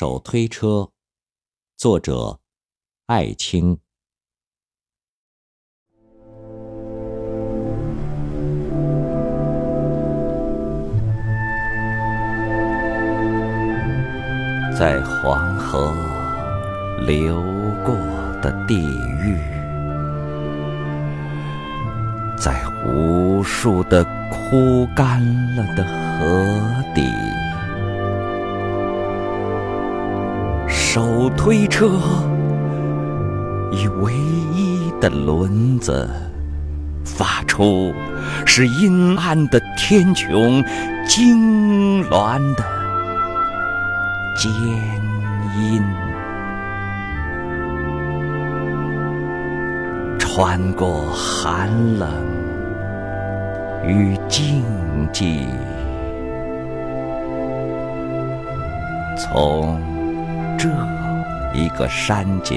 手推车，作者艾青。在黄河流过的地狱，在无数的枯干了的河底，手推车以唯一的轮子，发出使阴暗的天穹痉挛的。尖音穿过寒冷与静寂，从这一个山脚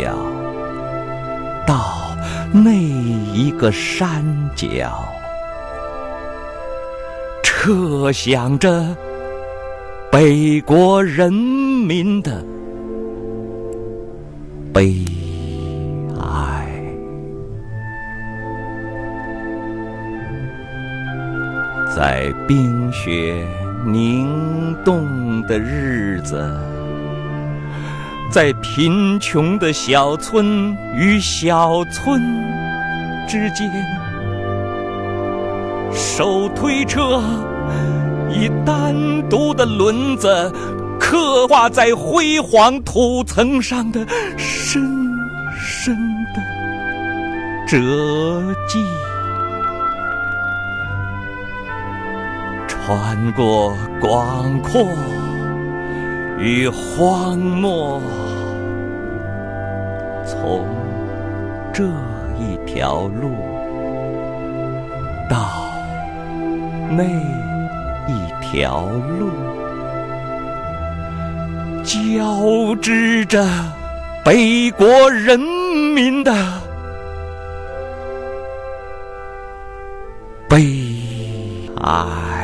到那一个山脚，彻响着。北国人民的悲哀，在冰雪凝冻的日子，在贫穷的小村与小村之间，手推车。以单独的轮子刻画在辉煌土层上的深深的折迹，穿过广阔与荒漠，从这一条路到那。一条路，交织着北国人民的悲哀。